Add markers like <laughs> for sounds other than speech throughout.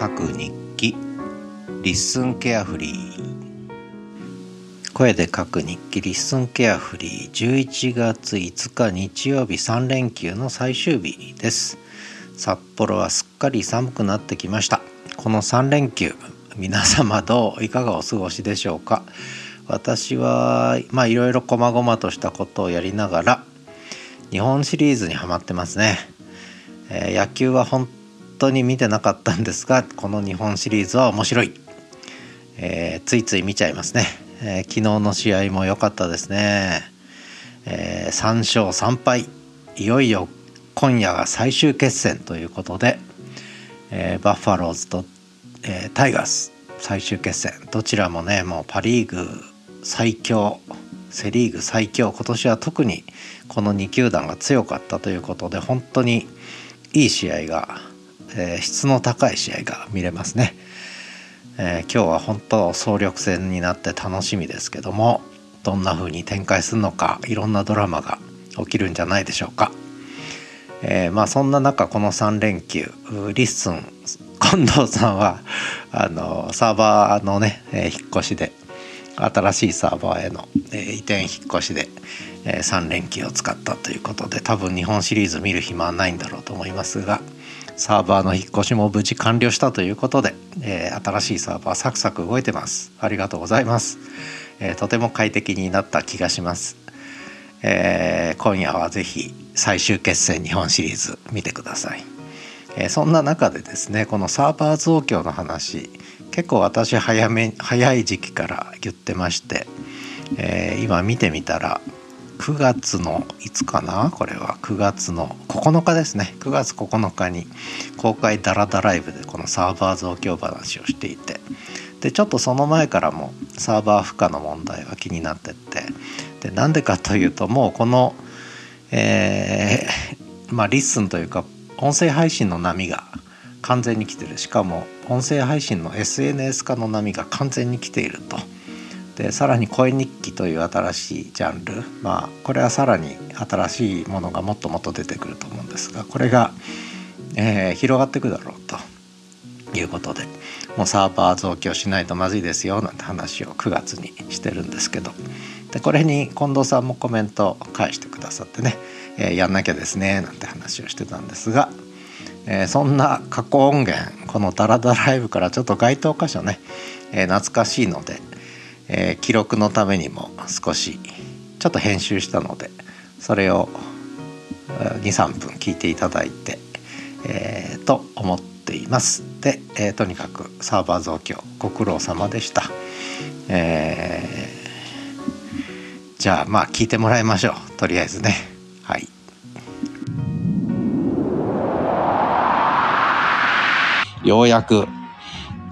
書く日記。 LISTEN carefree。声で書く日記。リッスンケアフリー。11月5日日曜日。3連休の最終日です。札幌はすっかり寒くなってきました。この3連休皆様どういかがお過ごしでしょうか？私はまあいろいろ細々としたことをやりながら日本シリーズにはまってますね、えー、野球は本当に見てなかったんですがこの日本シリーズは面白い、えー、ついつい見ちゃいますね、えー、昨日の試合も良かったですね、えー、3勝3敗。いよいよ今夜が最終決戦ということで、えバッファローズと、えタイガース最終決戦。どちらもねもうパ・リーグ最強セ・リーグ最強。今年は特にこの2球団が強かったということで本当にいい試合がえー、質の高い試合が見れますね、えー、今日は本当総力戦になって楽しみですけどもどんな風に展開するのかいろんなドラマが起きるんじゃないでしょうか、えー、まあそんな中この3連休 LISTEN <laughs> 近藤さんはあのサーバーのね、え引っ越しで新しいサーバーへの、え移転引っ越しで、え3連休を使ったということで多分日本シリーズ見る暇はないんだろうと思いますがサーバーの引っ越しも無事完了したということで、えー、新しいサーバーサクサク動いてます。ありがとうございます、えー、とても快適になった気がします、えー、今夜はぜひ最終決戦日本シリーズ見てください、えそんな中でですねこのサーバー増強の話結構私早め早い時期から言ってまして、え今見てみたら9月のいつかなこれは。9月の9日ですね。9月9日に公開ダラダライブでこのサーバー増強話をしていて。でちょっとその前からもサーバー負荷の問題は気になってって。でなんでかというともうこのえー、まあ LISTENというか音声配信の波が完全に来てる。しかも音声配信の SNS 化の波が完全に来ていると。でさらに声日記という新しいジャンル。まあこれはさらに新しいものがもっともっと出てくると思うんですがこれが、えー、広がっていくだろうと。いうことでもうサーバー増強しないとまずいですよなんて話を9月にしてるんですけど。でこれに近藤さんもコメント返してくださってね、えー、やんなきゃですねなんて話をしてたんですが、えー、そんな過去音源このダラダライブからちょっと該当箇所ね、えー、懐かしいのでえー、記録のためにも少しちょっと編集したのでそれを23分聞いていただいて、えー、と思っています。で、えー、とにかくサーバー増強ご苦労様でした、えー、じゃあまあ聞いてもらいましょう。とりあえずね。はい。ようやく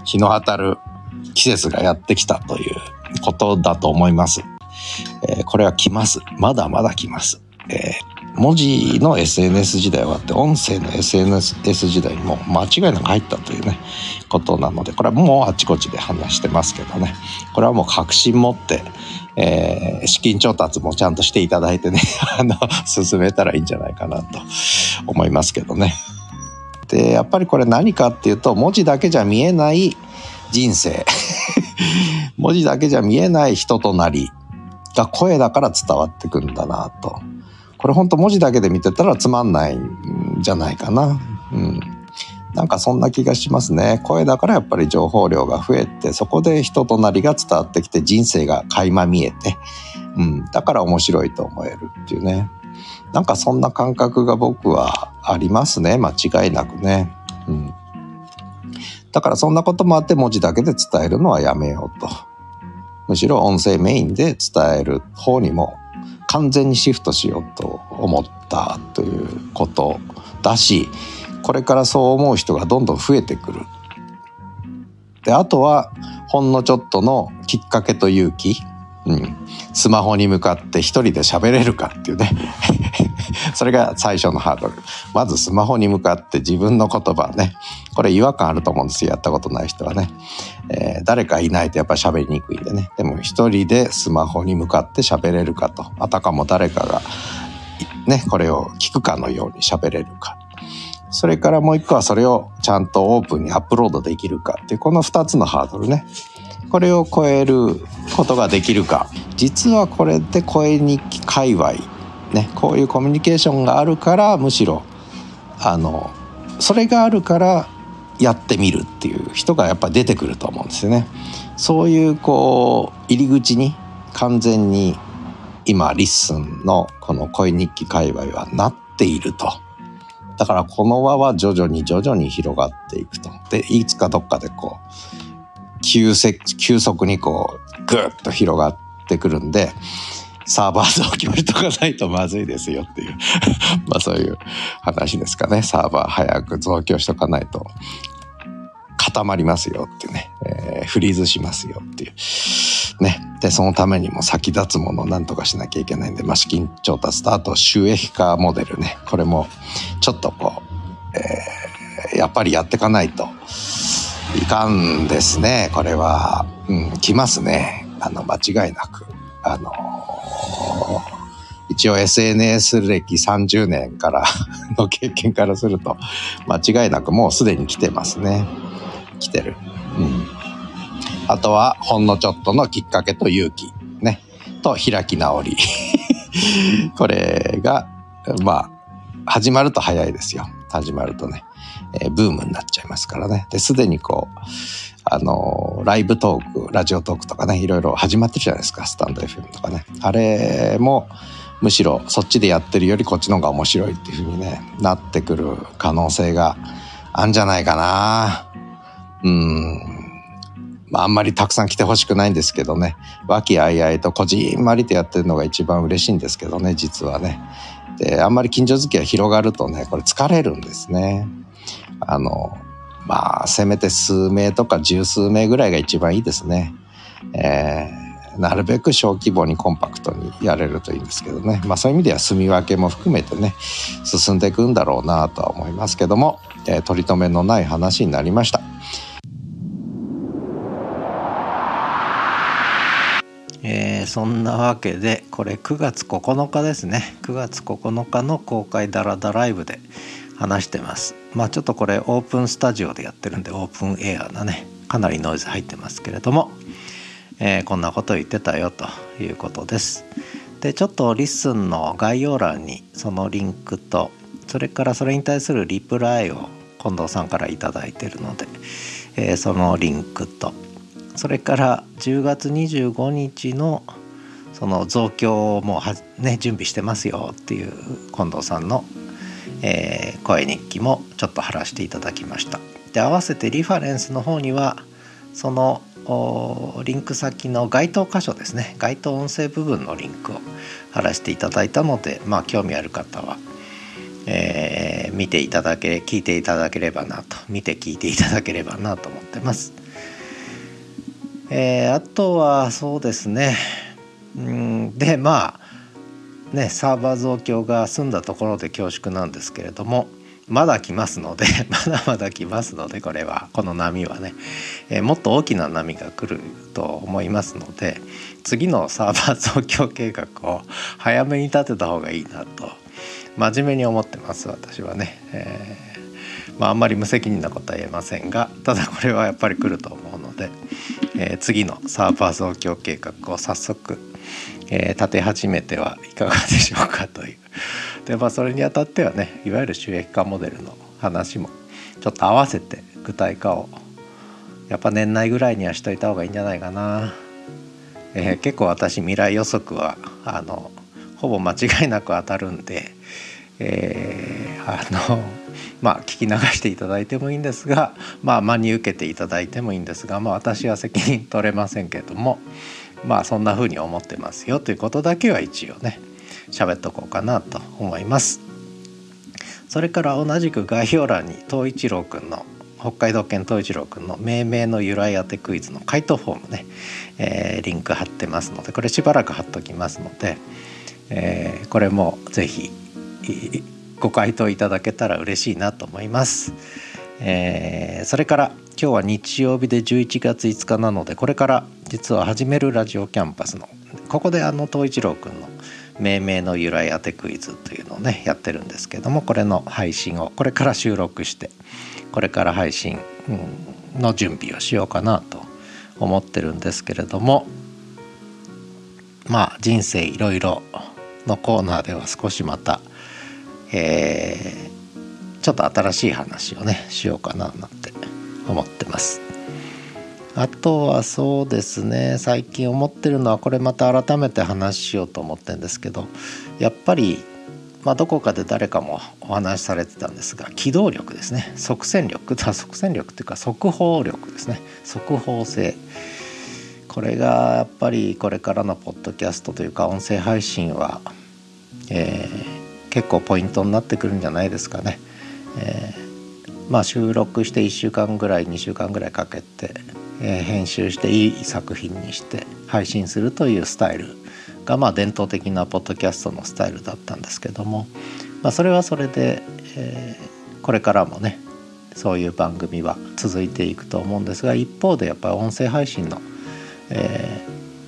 日の当たる季節がやってきたということだと思います。えー、これは来ます。まだまだ来ます。えー、文字の SNS 時代はあって音声の SNS 時代にも間違いなく入ったというねことなのでこれはもうあちこちで話してますけどねこれはもう確信持って、えー、資金調達もちゃんとしていただいてね <laughs> あの進めたらいいんじゃないかなと思いますけどね。でやっぱりこれ何かっていうと文字だけじゃ見えない人生文字だけじゃ見えない人となりが声だから伝わってくんだなと。これほんと文字だけで見てたらつまんないんじゃないかな。うん。なんかそんな気がしますね。声だからやっぱり情報量が増えて、そこで人となりが伝わってきて人生が垣間見えて、うん。だから面白いと思えるっていうね。なんかそんな感覚が僕はありますね。間違いなくね。うん。だからそんなこともあって文字だけで伝えるのはやめようと。むしろ音声メインで伝える方にも完全にシフトしようと思ったということだしこれからそう思う人がどんどん増えてくる。であとはほんのちょっとのきっかけと勇気、うん、スマホに向かって一人で喋れるかっていうねそれが最初のハードル。まずスマホに向かって自分の言葉ね。これ違和感あると思うんですよ。やったことない人はね、えー、誰かいないとやっぱり喋りにくいんでね。でも一人でスマホに向かって喋れるかと。あたかも誰かがねこれを聞くかのように喋れるか。それからもう一個はそれをちゃんとオープンにアップロードできるかっていうこの2つのハードルね。これを超えることができるか。実はこれで声日記界隈ねこういうコミュニケーションがあるからむしろあのそれがあるからやってみるっていう人がやっぱ出てくると思うんですよね。そういうこう入り口に完全に今 LISTENのこの声日記界隈はなっていると。だからこの輪は徐々に徐々に広がっていくと。で、いつかどっかでこう、急急速にこう、ぐっと広がってくるんで、サーバー増強しとかないとまずいですよっていう <laughs> まあそういう話ですかね。サーバー早く増強しとかないと固まりますよってね、えー、フリーズしますよっていう。ね。で、そのためにも先立つものを何とかしなきゃいけないんで、まあ、資金調達と、あと収益化モデルね。これも、ちょっとこう、えー、やっぱりやっていかないといかんですね。これは、うん、来ますね。あの、間違いなく。あの一応 SNS 歴30年から <laughs> の経験からすると間違いなくもうすでに来てますね。来てる。うん。あとは、ほんのちょっとのきっかけと勇気。ね。と、開き直り。<laughs> これが、まあ、始まると早いですよ。始まるとね、えー、ブームになっちゃいますからね。で、すでにこう、あの、ライブトーク、ラジオトークとかね、いろいろ始まってるじゃないですか、スタンド FM とかね。あれも、むしろそっちでやってるよりこっちの方が面白いっていうふうにね、なってくる可能性があんじゃないかな。うん、まあ、あんまりたくさん来てほしくないんですけどね和気あいあいとこじんまりとやってるのが一番嬉しいんですけどね実はね。であんまり近所付き合い広がるとねこれ疲れるんですね。あのまあせめて数名とか十数名ぐらいが一番いいですね。えー、なるべく小規模にコンパクトにやれるといいんですけどね。まあそういう意味では住み分けも含めてね進んでいくんだろうなとは思いますけども、えー、取り留めのない話になりました。えー、そんなわけでこれ9月9日ですね9月9日の公開ダラダライブで話してますまあちょっとこれオープンスタジオでやってるんでオープンエアなねかなりノイズ入ってますけれども、えー、こんなこと言ってたよということです。でちょっと LISTENの概要欄にそのリンクとそれからそれに対するリプライを近藤さんから頂いてるので、えー、そのリンクとそれから10月25日のその増強もは、ね、準備してますよっていう近藤さんの、えー、声日記もちょっと貼らせていただきました。で合わせてリファレンスの方にはそのリンク先の該当箇所ですね該当音声部分のリンクを貼らせていただいたのでまあ興味ある方は、えー、見ていただけ聞いていただければなと見て聞いていただければなと思ってます。えー、あとはそうですねうんでまあねサーバー増強が済んだところで恐縮なんですけれどもまだ来ますので <laughs> まだまだ来ますのでこれはこの波はね、えー、もっと大きな波が来ると思いますので次のサーバー増強計画を早めに立てた方がいいなと真面目に思ってます私はね。えー、まあ、あんまり無責任なことは言えませんがただこれはやっぱり来ると思うので。えー、次のサーバー増強計画を早速、え、立て始めてはいかがでしょうかというでまあそれにあたってはねいわゆる収益化モデルの話もちょっと合わせて具体化をやっぱ年内ぐらいにはしといた方がいいんじゃないかな、えー、結構私未来予測はあのほぼ間違いなく当たるんで、えー、あのまあ、聞き流していただいてもいいんですが、まあ、真に受けていただいてもいいんですが、まあ、私は責任取れませんけどもまあそんな風に思ってますよということだけは一応ね喋っとこうかなと思います。それから同じく概要欄に東一郎くんの北海道犬東一郎くんの命名の由来当てクイズの回答フォームね、えー、リンク貼ってますのでこれしばらく貼っときますので、えー、これも是非ご回答いただけたら嬉しいなと思います。えー、それから今日は日曜日で11月5日なのでこれから実は始めるラジオキャンパスのここであの東一郎くんの命名の由来当てクイズというのをねやってるんですけどもこれの配信をこれから収録してこれから配信の準備をしようかなと思ってるんですけれどもまあ人生いろいろのコーナーでは少しまた、えー、ちょっと新しい話をねしようかななんて思ってます。あとはそうですね。最近思ってるのはこれまた改めて話しようと思ってるんですけどやっぱり、まあ、どこかで誰かもお話しされてたんですが機動力ですね。即戦力。即戦力っていうか速報力ですね。速報性。これがやっぱりこれからのポッドキャストというか音声配信は、えー、結構ポイントになってくるんじゃないですかね。えー、まあ収録して1週間ぐらい2週間ぐらいかけてえ、編集していい作品にして配信するというスタイルがまあ伝統的なポッドキャストのスタイルだったんですけども、まあ、それはそれで、えー、これからもねそういう番組は続いていくと思うんですが一方でやっぱり音声配信の、え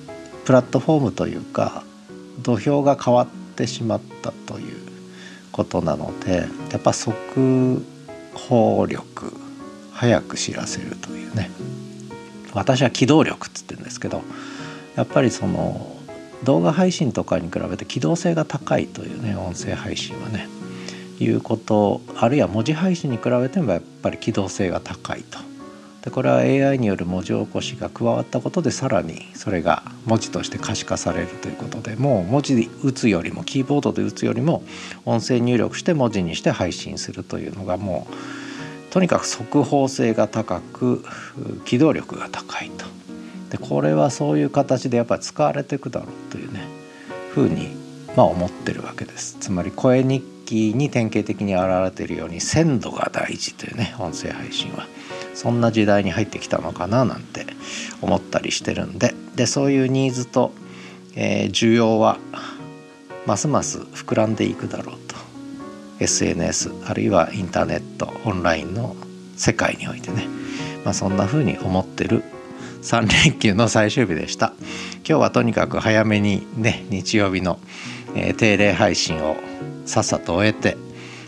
ー、プラットフォームというか土俵が変わってしまったということなのでやっぱ速報力早く知らせるというね。私は機動力っつってるんですけどやっぱりその動画配信とかに比べて機動性が高いというね音声配信はねいうことあるいは文字配信に比べてもやっぱり機動性が高いと。でこれは AI による文字起こしが加わったことでさらにそれが文字として可視化されるということでもう文字で打つよりもキーボードで打つよりも音声入力して文字にして配信するというのがもうとにかく速報性が高く機動力が高いと。でこれはそういう形でやっぱり使われていくだろうというねふうにまあ思ってるわけです。つまり声日記に典型的に現れているように鮮度が大事というね音声配信は。そんな時代に入ってきたのかななんて思ったりしてるんで。でそういうニーズと、えー、需要はますます膨らんでいくだろう SNS あるいはインターネットオンラインの世界においてね、まあ、そんな風に思ってる3連休の最終日でした。今日はとにかく早めにね日曜日の、えー、定例配信をさっさと終えて、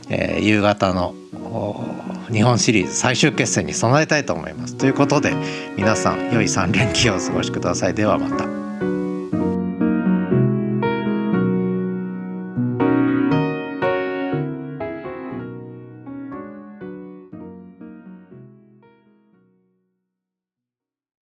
えー、夕方の日本シリーズ最終決戦に備えたいと思います。ということで皆さん良い3連休をお過ごしください。ではまた。